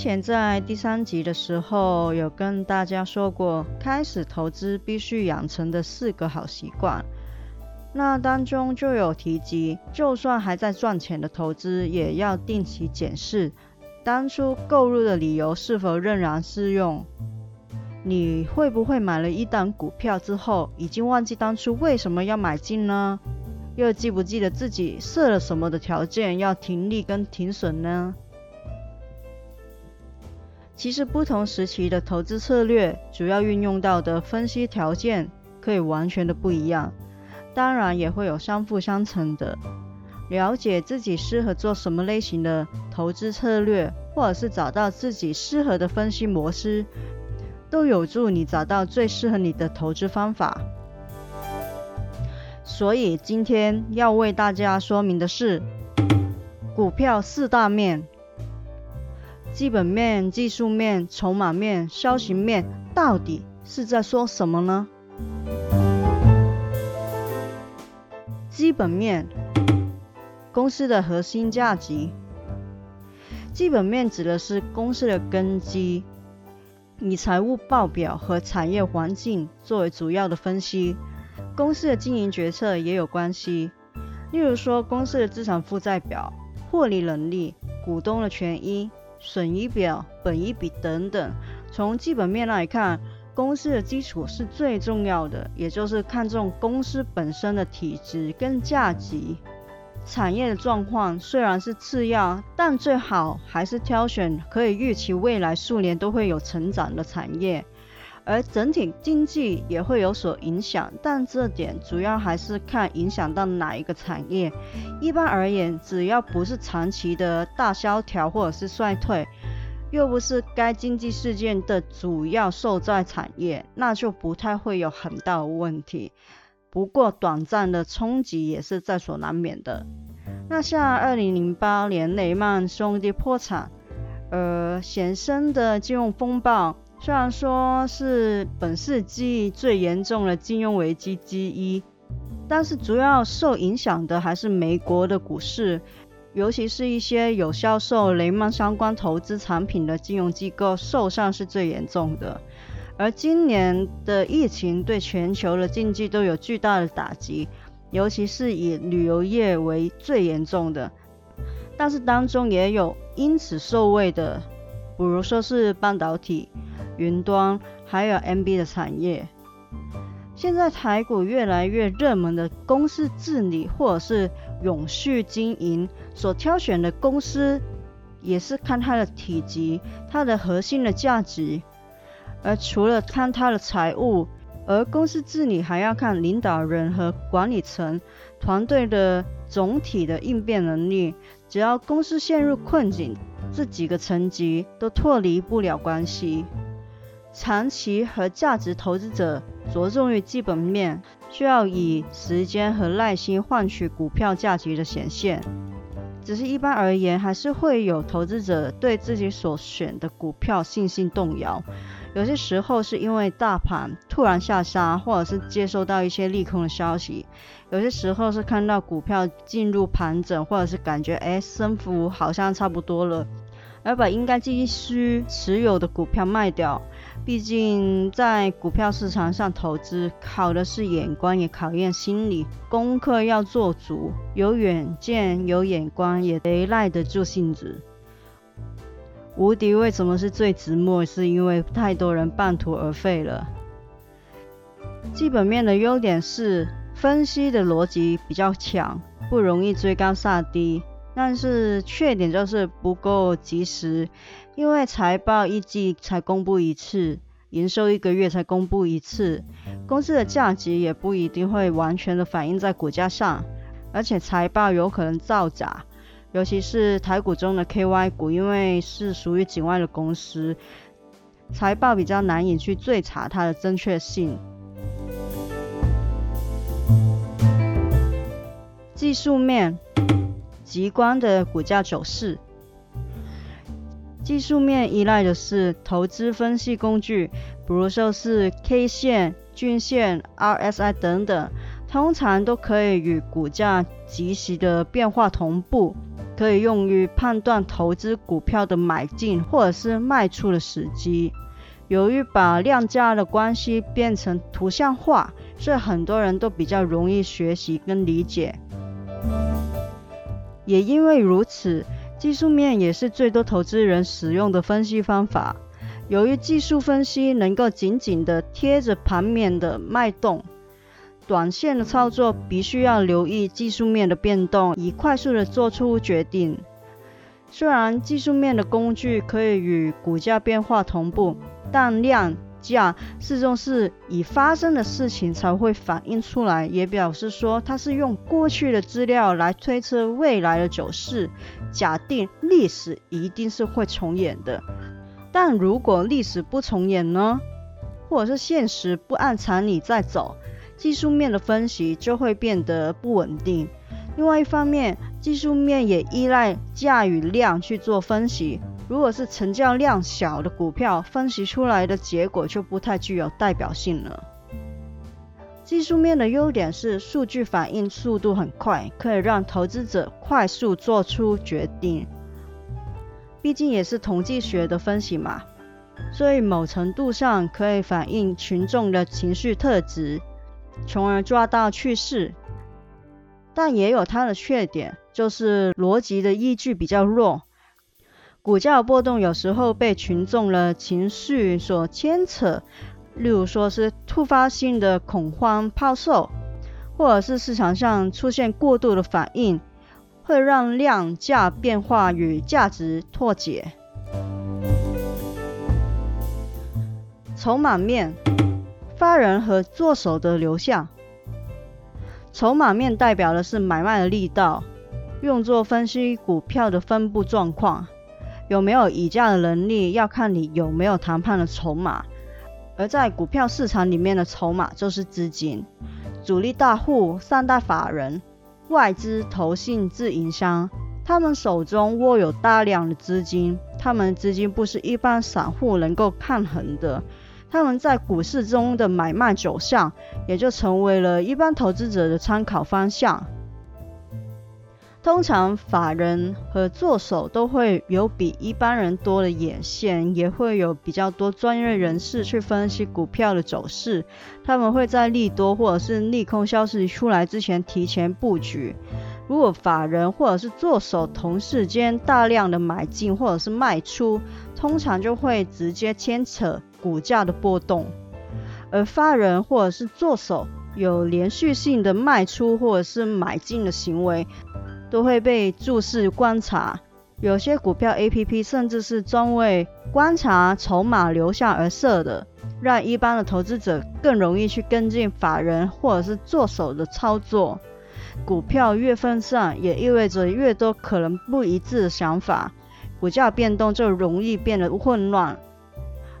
前在第三集的时候有跟大家说过，开始投资必须养成的四个好习惯。那当中就有提及，就算还在赚钱的投资，也要定期检视当初购入的理由是否仍然适用。你会不会买了一档股票之后，已经忘记当初为什么要买进呢？又记不记得自己设了什么的条件要停利跟停损呢？其实不同时期的投资策略，主要运用到的分析条件可以完全的不一样，当然也会有相辅相成的。了解自己适合做什么类型的投资策略，或者是找到自己适合的分析模式。都有助你找到最适合你的投资方法。所以今天要为大家说明的是，股票四大面：基本面、技术面、筹码面、消息面，到底是在说什么呢？基本面，公司的核心价值。基本面指的是公司的根基。以财务报表和产业环境作为主要的分析，公司的经营决策也有关系。例如说，公司的资产负债表、获利能力、股东的权益、损益表、本益比等等。从基本面来看，公司的基础是最重要的，也就是看重公司本身的体质跟价值。产业的状况虽然是次要，但最好还是挑选可以预期未来数年都会有成长的产业，而整体经济也会有所影响，但这点主要还是看影响到哪一个产业。一般而言，只要不是长期的大萧条或者是衰退，又不是该经济事件的主要受灾产业，那就不太会有很大的问题。不过，短暂的冲击也是在所难免的。那像二零零八年雷曼兄弟破产，而衍生的金融风暴，虽然说是本世纪最严重的金融危机之一，但是主要受影响的还是美国的股市，尤其是一些有销售雷曼相关投资产品的金融机构受伤是最严重的。而今年的疫情对全球的经济都有巨大的打击，尤其是以旅游业为最严重的。但是当中也有因此受惠的，比如说是半导体、云端，还有 M B 的产业。现在台股越来越热门的公司治理或者是永续经营，所挑选的公司也是看它的体积、它的核心的价值。而除了看它的财务，而公司治理还要看领导人和管理层团队的总体的应变能力。只要公司陷入困境，这几个层级都脱离不了关系。长期和价值投资者着重于基本面，需要以时间和耐心换取股票价值的显现。只是一般而言，还是会有投资者对自己所选的股票信心动摇。有些时候是因为大盘突然下杀，或者是接收到一些利空的消息；有些时候是看到股票进入盘整，或者是感觉哎升幅好像差不多了，而把应该继续持有的股票卖掉。毕竟在股票市场上投资，考的是眼光，也考验心理，功课要做足，有远见、有眼光，也得耐得住性子。无敌为什么是最直末？是因为太多人半途而废了。基本面的优点是分析的逻辑比较强，不容易追高杀低。但是缺点就是不够及时，因为财报一季才公布一次，营收一个月才公布一次，公司的价值也不一定会完全的反映在股价上，而且财报有可能造假。尤其是台股中的 KY 股，因为是属于境外的公司，财报比较难以去追查它的正确性。技术面，极光的股价走势。技术面依赖的是投资分析工具，比如说是 K 线、均线、RSI 等等，通常都可以与股价即时的变化同步，可以用于判断投资股票的买进或者是卖出的时机。由于把量价的关系变成图像化，所以很多人都比较容易学习跟理解。也因为如此。技术面也是最多投资人使用的分析方法。由于技术分析能够紧紧的贴着盘面的脉动，短线的操作必须要留意技术面的变动，以快速的做出决定。虽然技术面的工具可以与股价变化同步，但量。价始终是已发生的事情才会反映出来，也表示说它是用过去的资料来推测未来的走势，假定历史一定是会重演的。但如果历史不重演呢？或者是现实不按常理在走，技术面的分析就会变得不稳定。另外一方面，技术面也依赖价与量去做分析。如果是成交量小的股票，分析出来的结果就不太具有代表性了。技术面的优点是数据反应速度很快，可以让投资者快速做出决定。毕竟也是统计学的分析嘛，所以某程度上可以反映群众的情绪特质，从而抓到趋势。但也有它的缺点，就是逻辑的依据比较弱。股价波动有时候被群众的情绪所牵扯，例如说是突发性的恐慌抛售，或者是市场上出现过度的反应，会让量价变化与价值脱节。筹码面，发人和做手的流向。筹码面代表的是买卖的力道，用作分析股票的分布状况。有没有议价的能力，要看你有没有谈判的筹码。而在股票市场里面的筹码就是资金，主力大户、三大法人、外资、投信、自营商，他们手中握有大量的资金，他们资金不是一般散户能够抗衡的。他们在股市中的买卖走向，也就成为了一般投资者的参考方向。通常法人和作手都会有比一般人多的眼线，也会有比较多专业人士去分析股票的走势。他们会在利多或者是利空消息出来之前提前布局。如果法人或者是作手同时间大量的买进或者是卖出，通常就会直接牵扯股价的波动。而法人或者是作手有连续性的卖出或者是买进的行为。都会被注视观察，有些股票 A P P 甚至是专为观察筹码流向而设的，让一般的投资者更容易去跟进法人或者是做手的操作。股票越分散，也意味着越多可能不一致的想法，股价变动就容易变得混乱。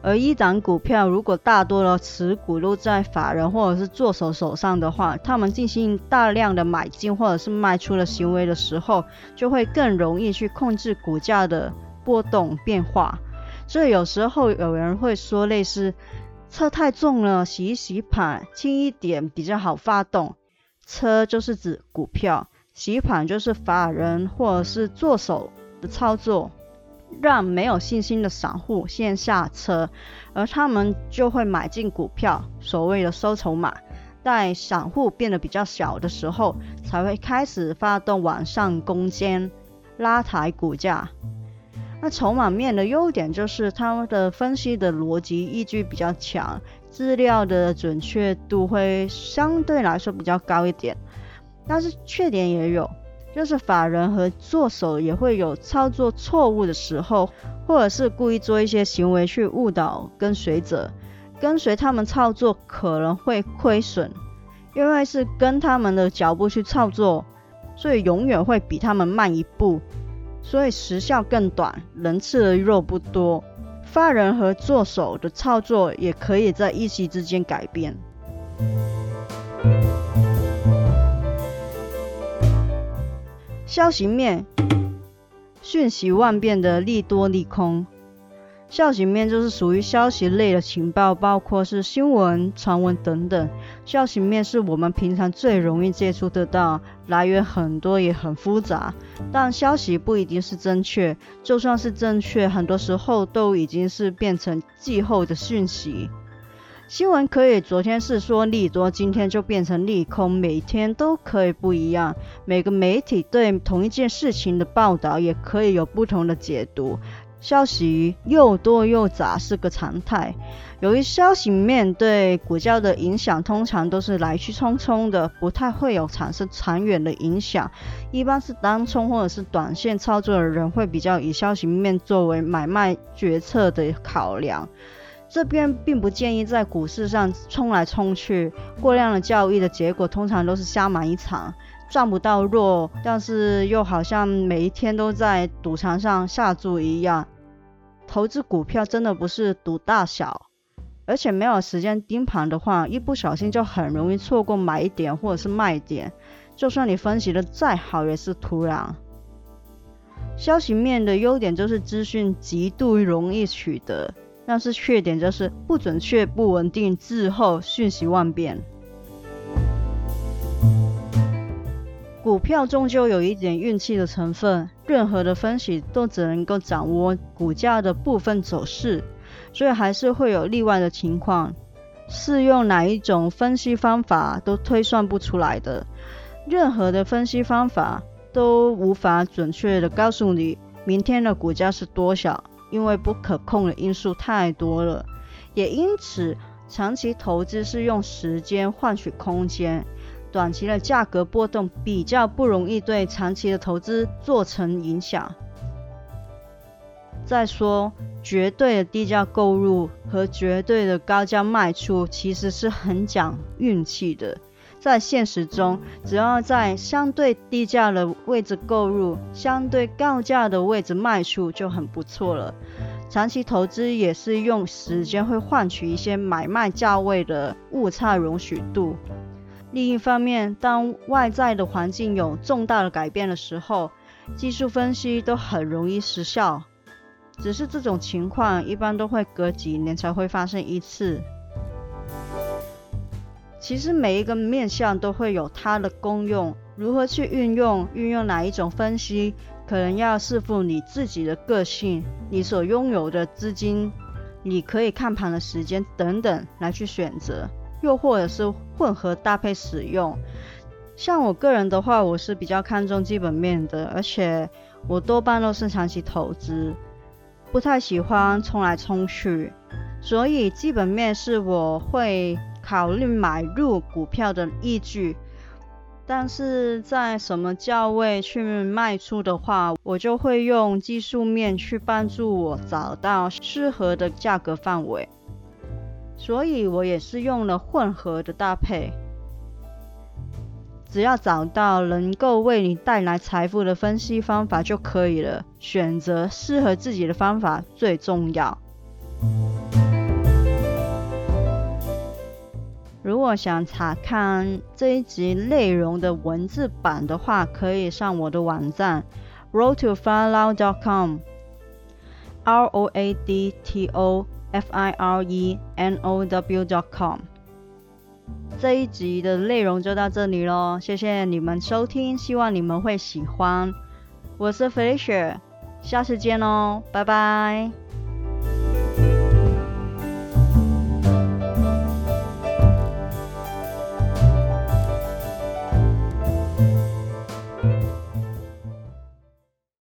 而一档股票如果大多的持股都在法人或者是做手手上的话，他们进行大量的买进或者是卖出的行为的时候，就会更容易去控制股价的波动变化。所以有时候有人会说，类似车太重了，洗一洗盘，轻一点比较好发动。车就是指股票，洗盘就是法人或者是做手的操作。让没有信心的散户先下车，而他们就会买进股票，所谓的收筹码。在散户变得比较小的时候，才会开始发动往上攻坚，拉抬股价。那筹码面的优点就是他们的分析的逻辑依据比较强，资料的准确度会相对来说比较高一点，但是缺点也有。就是法人和做手也会有操作错误的时候，或者是故意做一些行为去误导跟随者，跟随他们操作可能会亏损，因为是跟他们的脚步去操作，所以永远会比他们慢一步，所以时效更短，人次的肉不多，发人和做手的操作也可以在一夕之间改变。消息面，瞬息万变的利多利空。消息面就是属于消息类的情报，包括是新闻、传闻等等。消息面是我们平常最容易接触得到，来源很多也很复杂。但消息不一定是正确，就算是正确，很多时候都已经是变成季后的讯息。新闻可以昨天是说利多，今天就变成利空，每天都可以不一样。每个媒体对同一件事情的报道也可以有不同的解读。消息又多又杂是个常态。由于消息面对股价的影响通常都是来去匆匆的，不太会有产生长远的影响。一般是当冲或者是短线操作的人会比较以消息面作为买卖决策的考量。这边并不建议在股市上冲来冲去，过量的交易的结果通常都是瞎忙一场。赚不到肉，但是又好像每一天都在赌场上下注一样。投资股票真的不是赌大小，而且没有时间盯盘的话，一不小心就很容易错过买点或者是卖点。就算你分析的再好，也是徒然。消息面的优点就是资讯极度容易取得，但是缺点就是不准确、不稳定，滞后，瞬息万变。股票终究有一点运气的成分，任何的分析都只能够掌握股价的部分走势，所以还是会有例外的情况。适用哪一种分析方法都推算不出来的，任何的分析方法都无法准确的告诉你明天的股价是多少，因为不可控的因素太多了。也因此，长期投资是用时间换取空间。短期的价格波动比较不容易对长期的投资做成影响。再说，绝对的低价购入和绝对的高价卖出其实是很讲运气的。在现实中，只要在相对低价的位置购入，相对高价的位置卖出就很不错了。长期投资也是用时间会换取一些买卖价位的误差容许度。另一方面，当外在的环境有重大的改变的时候，技术分析都很容易失效。只是这种情况一般都会隔几年才会发生一次。其实每一个面向都会有它的功用，如何去运用，运用哪一种分析，可能要视乎你自己的个性、你所拥有的资金、你可以看盘的时间等等来去选择。又或者是混合搭配使用，像我个人的话，我是比较看重基本面的，而且我多半都是长期投资，不太喜欢冲来冲去，所以基本面是我会考虑买入股票的依据。但是在什么价位去卖出的话，我就会用技术面去帮助我找到适合的价格范围。所以我也是用了混合的搭配，只要找到能够为你带来财富的分析方法就可以了。选择适合自己的方法最重要。如果想查看这一集内容的文字版的话，可以上我的网站 roadtofirenow.com，r o a d t o。f i r e n o w dot com。这一集的内容就到这里喽，谢谢你们收听，希望你们会喜欢。我是 Felicia，下次见喽，拜拜。